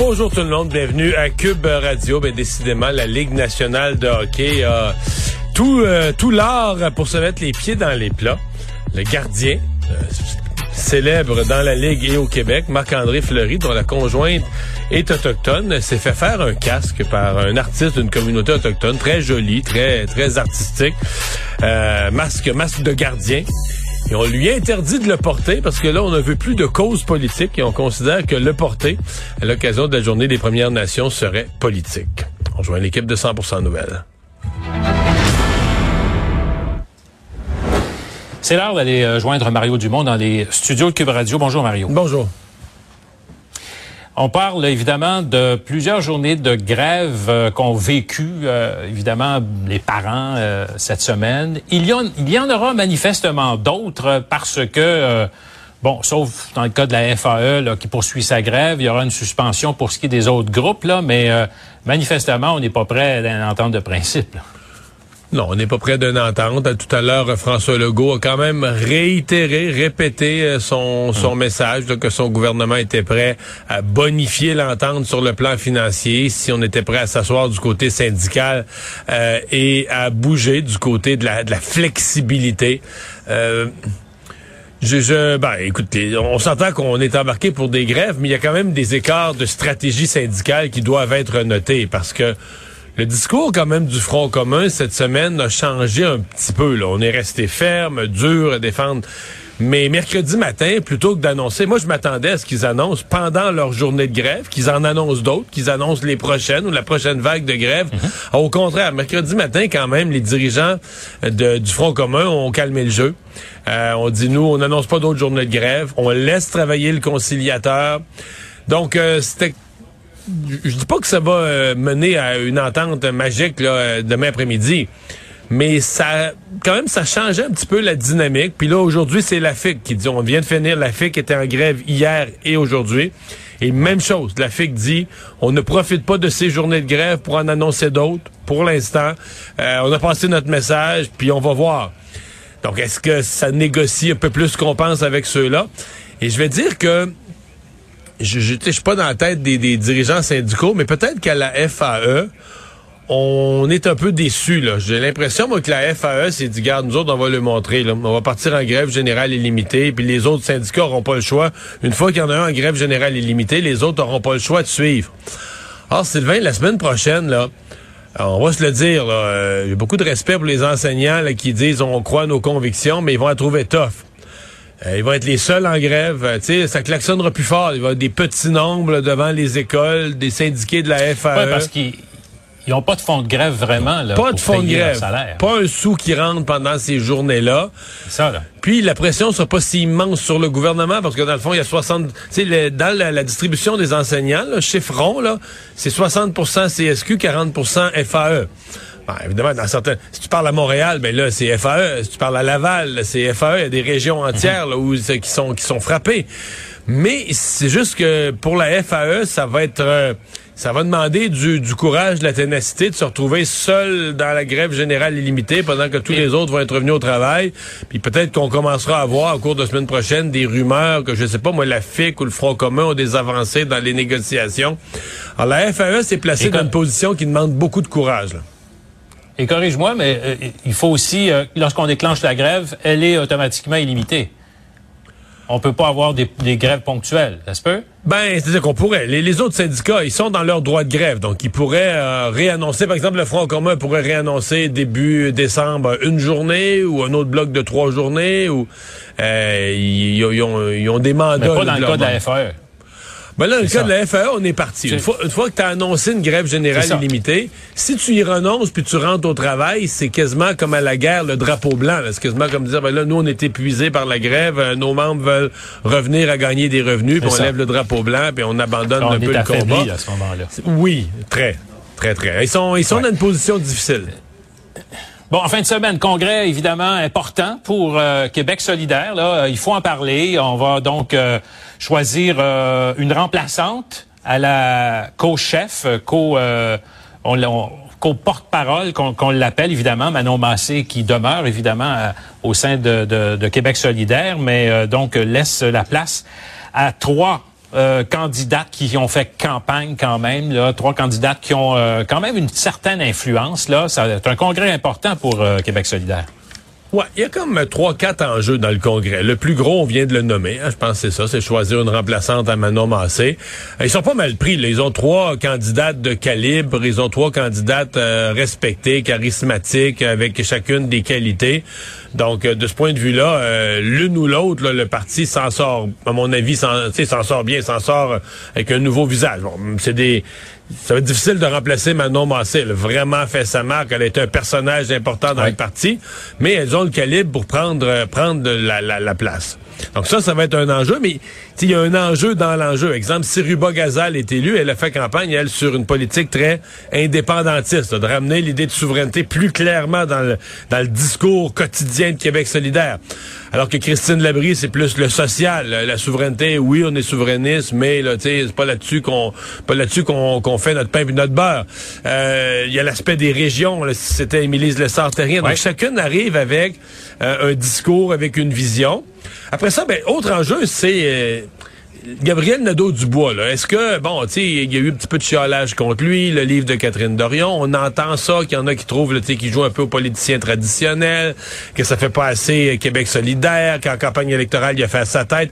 Bonjour tout le monde, bienvenue à Cube Radio. Ben, décidément, la Ligue nationale de hockey a tout, euh, tout l'art pour se mettre les pieds dans les plats. Le gardien, euh, célèbre dans la Ligue et au Québec, Marc-André Fleury, dont la conjointe est autochtone, s'est fait faire un casque par un artiste d'une communauté autochtone, très joli, très, très artistique, euh, masque, masque de gardien. Et on lui a interdit de le porter parce que là, on ne veut plus de cause politique et on considère que le porter à l'occasion de la journée des Premières Nations serait politique. On joint l'équipe de 100% Nouvelles. C'est l'heure d'aller euh, joindre Mario Dumont dans les studios de Cube Radio. Bonjour Mario. Bonjour. On parle évidemment de plusieurs journées de grève euh, qu'ont vécu euh, évidemment les parents euh, cette semaine. Il y, en, aura manifestement d'autres parce que bon, sauf dans le cas de la FAE qui poursuit sa grève, il y aura une suspension pour ce qui est des autres groupes là, mais manifestement on n'est pas prêt à une de principe. Non, on n'est pas près d'une entente. Tout à l'heure, François Legault a quand même réitéré, répété euh, son, son message là, que son gouvernement était prêt à bonifier l'entente sur le plan financier si on était prêt à s'asseoir du côté syndical euh, et à bouger du côté de la, de la flexibilité. Euh, je, je, ben, écoutez, on s'entend qu'on est embarqué pour des grèves, mais il y a quand même des écarts de stratégie syndicale qui doivent être notés parce que le discours quand même du Front commun cette semaine a changé un petit peu. Là. On est resté ferme, dur à défendre. Mais mercredi matin, plutôt que d'annoncer, moi je m'attendais à ce qu'ils annoncent pendant leur journée de grève, qu'ils en annoncent d'autres, qu'ils annoncent les prochaines ou la prochaine vague de grève. Mm-hmm. Au contraire, mercredi matin, quand même, les dirigeants de, du Front commun ont calmé le jeu. Euh, on dit, nous, on n'annonce pas d'autres journées de grève. On laisse travailler le conciliateur. Donc, euh, c'était je dis pas que ça va euh, mener à une entente magique là, euh, demain après-midi, mais ça, quand même, ça changeait un petit peu la dynamique. Puis là, aujourd'hui, c'est la FIC qui dit, on vient de finir, la FIC était en grève hier et aujourd'hui. Et même chose, la FIC dit, on ne profite pas de ces journées de grève pour en annoncer d'autres. Pour l'instant, euh, on a passé notre message, puis on va voir. Donc, est-ce que ça négocie un peu plus qu'on pense avec ceux-là? Et je vais dire que je ne suis pas dans la tête des, des dirigeants syndicaux, mais peut-être qu'à la FAE, on est un peu déçus. J'ai l'impression moi, que la FAE s'est dit, garde, nous autres, on va le montrer. Là. On va partir en grève générale illimitée, puis les autres syndicats n'auront pas le choix. Une fois qu'il y en a un en grève générale illimitée, les autres n'auront pas le choix de suivre. Or, Sylvain, la semaine prochaine, là, on va se le dire, euh, j'ai beaucoup de respect pour les enseignants là, qui disent on croit nos convictions, mais ils vont la trouver tough. Euh, ils vont être les seuls en grève. Euh, tu sais, ça klaxonnera plus fort. Il va y avoir des petits nombres devant les écoles, des syndiqués de la FAE. Ouais, parce qu'ils n'ont pas de fonds de grève vraiment. Là, pas de fonds de grève. Pas un sou qui rentre pendant ces journées-là. Ça, là. Puis la pression sera pas si immense sur le gouvernement parce que dans le fond, il y a 60... Tu sais, dans la, distribution des enseignants, le chiffron, là, c'est 60% CSQ, 40% FAE. Ben, évidemment, dans certains. Si tu parles à Montréal, ben là, c'est FAE. Si tu parles à Laval, c'est FAE. Il y a des régions entières là, où, qui sont qui sont frappées. Mais c'est juste que pour la FAE, ça va être euh, ça va demander du, du, courage, de la ténacité de se retrouver seul dans la grève générale illimitée pendant que tous les autres vont être revenus au travail. Puis peut-être qu'on commencera à voir au cours de la semaine prochaine des rumeurs que, je sais pas, moi, la FIC ou le Front commun ont des avancées dans les négociations. Alors la FAE s'est placée dans une position qui demande beaucoup de courage. Là. Et corrige-moi, mais euh, il faut aussi, euh, lorsqu'on déclenche la grève, elle est automatiquement illimitée. On peut pas avoir des, grèves ponctuelles, est-ce peut? Ben, c'est-à-dire qu'on pourrait. Les, autres syndicats, ils sont dans leur droit de grève, donc ils pourraient euh, réannoncer, par exemple, le Front commun pourrait réannoncer début décembre une journée ou un autre bloc de trois journées, ou ils, ont, des mandats. Mais pas dans le cas de la FAE. Ben là, dans le cas de la FAE, on est parti. Une fois, une fois, que tu as annoncé une grève générale illimitée, si tu y renonces puis tu rentres au travail, c'est quasiment comme à la guerre, le drapeau blanc. C'est quasiment comme dire, ben là, nous, on est épuisés par la grève, euh, nos membres veulent revenir à gagner des revenus, puis on lève le drapeau blanc, puis on abandonne un peu le combat. à ce moment-là. Oui, très. Très, très. Ils sont, ils sont dans une position difficile. Bon, en fin de semaine, congrès évidemment important pour euh, Québec solidaire. Là, il faut en parler. On va donc euh, choisir euh, une remplaçante à la co-chef, co, on, co-porte-parole qu'on l'appelle évidemment, Manon Massé, qui demeure évidemment au sein de, Québec solidaire, mais donc laisse la place à trois euh, candidates qui ont fait campagne quand même, trois candidates qui ont euh, quand même une certaine influence. Là, c'est un congrès important pour euh, Québec solidaire. Ouais, il y a comme trois, quatre enjeux dans le Congrès. Le plus gros, on vient de le nommer. Hein, je pense que c'est ça, c'est choisir une remplaçante à Manon Massé. Ils sont pas mal pris. Là. Ils ont trois candidates de calibre. Ils ont trois candidates respectées, charismatiques, avec chacune des qualités. Donc, de ce point de vue-là, l'une ou l'autre, le parti s'en sort, à mon avis, s'en sort bien, s'en sort avec un nouveau visage. Bon, c'est des ça va être difficile de remplacer Manon Massé. Elle a vraiment fait sa marque. Elle a été un personnage important dans le parti, mais elles ont le calibre pour prendre, euh, prendre la, la, la place. Donc ça, ça va être un enjeu, mais il y a un enjeu dans l'enjeu. Exemple, si Ruba Gazal est élue, elle a fait campagne, elle, sur une politique très indépendantiste, de ramener l'idée de souveraineté plus clairement dans le, dans le discours quotidien de Québec solidaire. Alors que Christine Labrie, c'est plus le social, la souveraineté. Oui, on est souverainiste, mais là, c'est pas là-dessus qu'on, pas là-dessus qu'on, qu'on fait notre pain et notre beurre. Euh, il y a l'aspect des régions. Là, c'était Émilie Lessard-Terrien. Donc chacune arrive avec euh, un discours, avec une vision. Après ça, ben, autre enjeu, c'est euh, Gabriel Nadeau-Dubois. Est-ce que, bon, tu sais, il y a eu un petit peu de chiolage contre lui, le livre de Catherine Dorion. On entend ça, qu'il y en a qui trouvent, tu sais, qu'il joue un peu aux politiciens traditionnels, que ça fait pas assez Québec solidaire, qu'en campagne électorale, il a fait sa tête.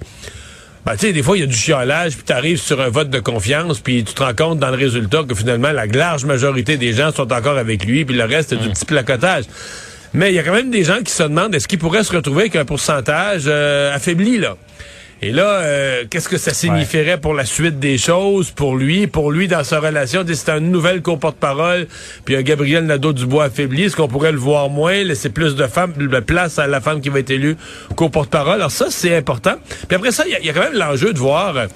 Ben, tu sais, des fois, il y a du chiolage, puis tu arrives sur un vote de confiance, puis tu te rends compte dans le résultat que finalement, la large majorité des gens sont encore avec lui, puis le reste, c'est du mm. petit placotage. Mais il y a quand même des gens qui se demandent est-ce qu'ils pourraient se retrouver avec un pourcentage euh, affaibli, là? Et là, euh, qu'est-ce que ça signifierait pour la suite des choses, pour lui, pour lui dans sa relation? C'est une nouvelle co-porte-parole, puis un Gabriel Nadeau-Dubois affaibli. Est-ce qu'on pourrait le voir moins, laisser plus de femmes, de place à la femme qui va être élue co-porte-parole? Alors ça, c'est important. Puis après ça, il y, a quand même l'enjeu de voir...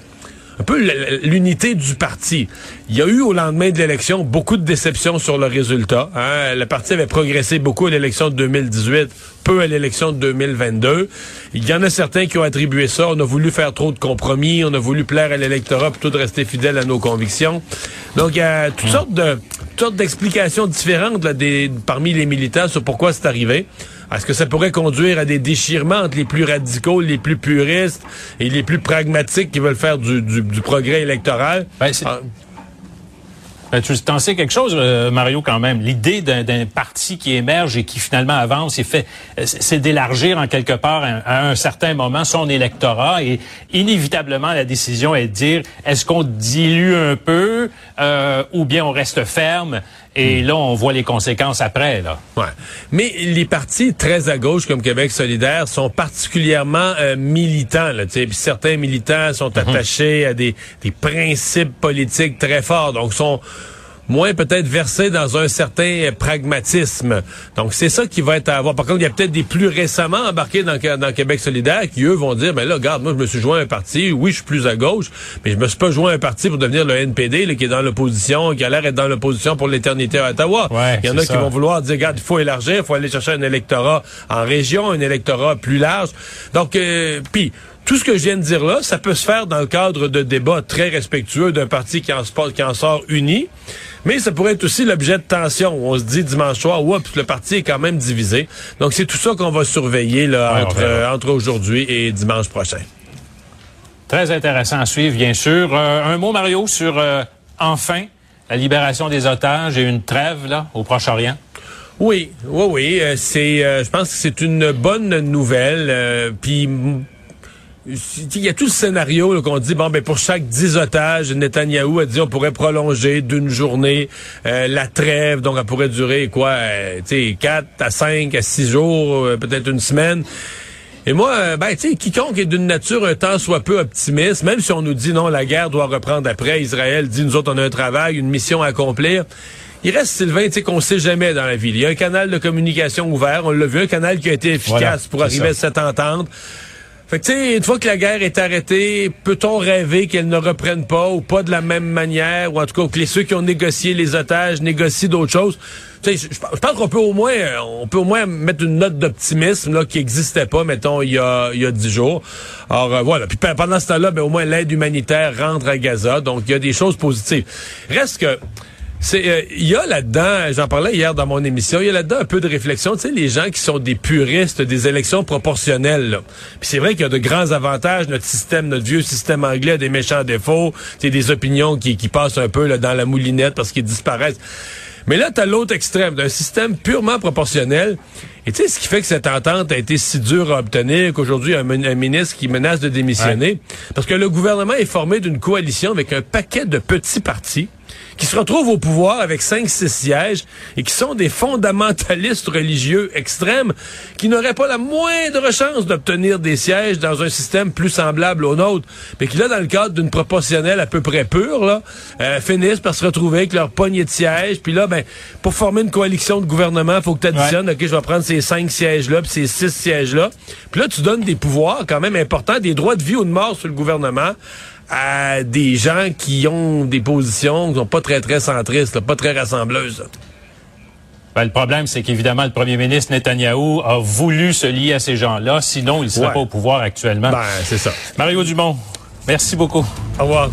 Un peu l'unité du parti. Il y a eu au lendemain de l'élection beaucoup de déceptions sur le résultat. Hein. Le parti avait progressé beaucoup à l'élection de 2018, peu à l'élection de 2022. Il y en a certains qui ont attribué ça. On a voulu faire trop de compromis, on a voulu plaire à l'électorat plutôt de rester fidèle à nos convictions. Donc il y a toutes hmm. sortes de toutes sortes d'explications différentes là, des, parmi les militants sur pourquoi c'est arrivé. Est-ce que ça pourrait conduire à des déchirements entre les plus radicaux, les plus puristes et les plus pragmatiques qui veulent faire du, progrès électoral? Ben, ah. Ben, tu t'en sais quelque chose, euh, Mario, quand même? L'idée d'un parti qui émerge et qui finalement avance et fait, euh, c'est d'élargir en quelque part à, un certain moment son électorat et inévitablement la décision est de dire est-ce qu'on dilue un peu euh, ou bien on reste ferme? Et hmm. là, on voit les conséquences après. Là. Ouais. Mais les partis très à gauche comme Québec solidaire sont particulièrement militants. Là, puis certains militants sont mhm. attachés à des, des principes politiques très forts. Donc, sont moins peut-être versé dans un certain pragmatisme. Donc, c'est ça qui va être à voir. Par contre, il y a peut-être des plus récemment embarqués dans, dans Québec solidaire qui, eux, vont dire, ben là, regarde, moi, je me suis joint à un parti. Oui, je suis plus à gauche, mais je me suis pas joint à un parti pour devenir le NPD, qui est dans l'opposition, qui a l'air d'être dans l'opposition pour l'éternité à Ottawa. il y en a qui vont vouloir dire, regarde, il faut élargir, il faut aller chercher un électorat en région, un électorat plus large. Donc, euh, puis tout ce que je viens de dire là, ça peut se faire dans le cadre de débats très respectueux d'un parti qui en, qui en sort uni. Mais ça pourrait être aussi l'objet de tension. On se dit dimanche soir, oups, le parti est quand même divisé. Donc c'est tout ça qu'on va surveiller là, entre, euh, entre aujourd'hui et dimanche prochain. Très intéressant à suivre, bien sûr. Euh, un mot, Mario, sur euh, enfin la libération des otages et une trêve là au Proche-Orient? Oui, oui, oui. c'est, je pense que c'est une bonne nouvelle. Puis il y a tout le scénario qu'on dit bon ben pour chaque 10 otages, Netanyahou a dit on pourrait prolonger d'une journée euh, la trêve, donc elle pourrait durer quoi, euh, tu sais 4 à 5 à 6 jours, euh, peut-être une semaine. Et moi, ben, tu sais, quiconque est d'une nature un temps soit peu optimiste, même si on nous dit non, la guerre doit reprendre après, Israël dit nous autres on a un travail, une mission à accomplir. Il reste, Sylvain, tu sais, qu'on sait jamais dans la ville. Il y a un canal de communication ouvert, on l'a vu, un canal qui a été efficace pour arriver à cette entente. Fait que, tu sais, une fois que la guerre est arrêtée, peut-on rêver qu'elle ne reprenne pas ou pas de la même manière, ou en tout cas que les, ceux qui ont négocié les otages négocient d'autres choses? Je, pense qu'on peut au moins, on peut au moins mettre une note d'optimisme là qui n'existait pas, mettons, il y a il y a dix jours. Alors euh, voilà. Puis pendant ce temps-là, ben, au moins l'aide humanitaire rentre à Gaza, donc il y a des choses positives. Reste que c'est euh, il y a là-dedans, j'en parlais hier dans mon émission, il y a là-dedans un peu de réflexion, tu sais les gens qui sont des puristes des élections proportionnelles. là. Puis c'est vrai qu'il y a de grands avantages notre système, notre vieux système anglais a des méchants défauts, c'est des opinions qui, qui passent un peu là, dans la moulinette parce qu'ils disparaissent. Mais là, t'as l'autre extrême d'un système purement proportionnel. Et tu sais, ce qui fait que cette entente a été si dure à obtenir qu'aujourd'hui, il y a un, un ministre qui menace de démissionner. Parce que le gouvernement est formé d'une coalition avec un paquet de petits partis qui se retrouvent au pouvoir avec 5-6 sièges et qui sont des fondamentalistes religieux extrêmes qui n'auraient pas la moindre chance d'obtenir des sièges dans un système plus semblable au nôtre, mais qui là, dans le cadre d'une proportionnelle à peu près pure, là, euh, finissent par se retrouver avec leur poignée de sièges. Puis là, ben, pour former une coalition de gouvernement, il faut que tu additionnes, OK, je vais prendre ces cinq sièges-là, puis ces six sièges-là. Puis là, tu donnes des pouvoirs quand même importants, des droits de vie ou de mort sur le gouvernement à des gens qui ont des positions qui sont pas très, très centristes, là, pas très rassembleuses. Ben, le problème, c'est qu'évidemment, le premier ministre Netanyahou a voulu se lier à ces gens-là, sinon il ne serait Ouais. pas au pouvoir actuellement. Ben, c'est ça. Mario Dumont, merci beaucoup. Au revoir.